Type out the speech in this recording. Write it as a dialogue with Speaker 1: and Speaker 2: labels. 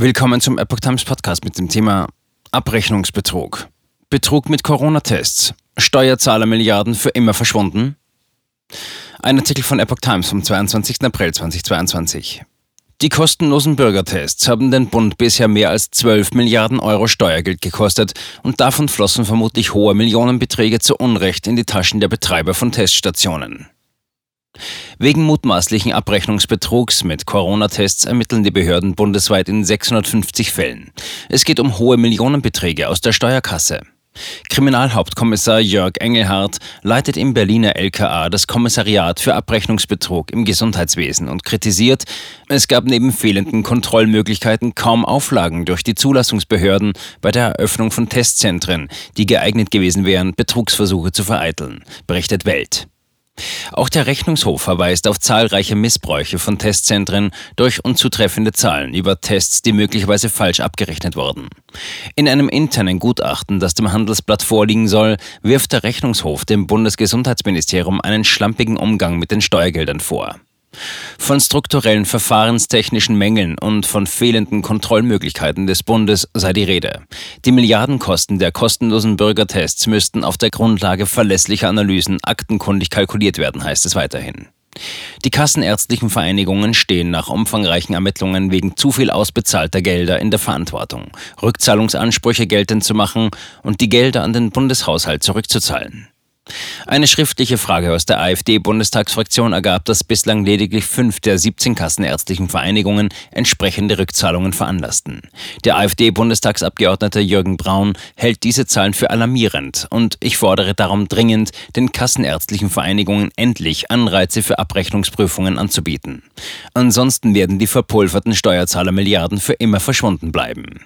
Speaker 1: Willkommen zum Epoch Times Podcast mit dem Thema Abrechnungsbetrug. Betrug mit Corona-Tests. Steuerzahlermilliarden für immer verschwunden? Ein Artikel von Epoch Times vom 22. April 2022. Die kostenlosen Bürgertests haben den Bund bisher mehr als 12 Milliarden Euro Steuergeld gekostet und davon flossen vermutlich hohe Millionenbeträge zu Unrecht in die Taschen der Betreiber von Teststationen. Wegen mutmaßlichen Abrechnungsbetrugs mit Corona-Tests ermitteln die Behörden bundesweit in 650 Fällen. Es geht um hohe Millionenbeträge aus der Steuerkasse. Kriminalhauptkommissar Jörg Engelhardt leitet im Berliner LKA das Kommissariat für Abrechnungsbetrug im Gesundheitswesen und kritisiert, es gab neben fehlenden Kontrollmöglichkeiten kaum Auflagen durch die Zulassungsbehörden bei der Eröffnung von Testzentren, die geeignet gewesen wären, Betrugsversuche zu vereiteln, berichtet Welt. Auch der Rechnungshof verweist auf zahlreiche Missbräuche von Testzentren durch unzutreffende Zahlen über Tests, die möglicherweise falsch abgerechnet wurden. In einem internen Gutachten, das dem Handelsblatt vorliegen soll, wirft der Rechnungshof dem Bundesgesundheitsministerium einen schlampigen Umgang mit den Steuergeldern vor. Von strukturellen verfahrenstechnischen Mängeln und von fehlenden Kontrollmöglichkeiten des Bundes sei die Rede. Die Milliardenkosten der kostenlosen Bürgertests müssten auf der Grundlage verlässlicher Analysen aktenkundig kalkuliert werden, heißt es weiterhin. Die kassenärztlichen Vereinigungen stehen nach umfangreichen Ermittlungen wegen zu viel ausbezahlter Gelder in der Verantwortung, Rückzahlungsansprüche geltend zu machen und die Gelder an den Bundeshaushalt zurückzuzahlen. Eine schriftliche Frage aus der AfD-Bundestagsfraktion ergab, dass bislang lediglich fünf der 17 kassenärztlichen Vereinigungen entsprechende Rückzahlungen veranlassten. Der AfD-Bundestagsabgeordnete Jürgen Braun hält diese Zahlen für alarmierend und ich fordere darum dringend, den kassenärztlichen Vereinigungen endlich Anreize für Abrechnungsprüfungen anzubieten. Ansonsten werden die verpulverten Steuerzahlermilliarden für immer verschwunden bleiben.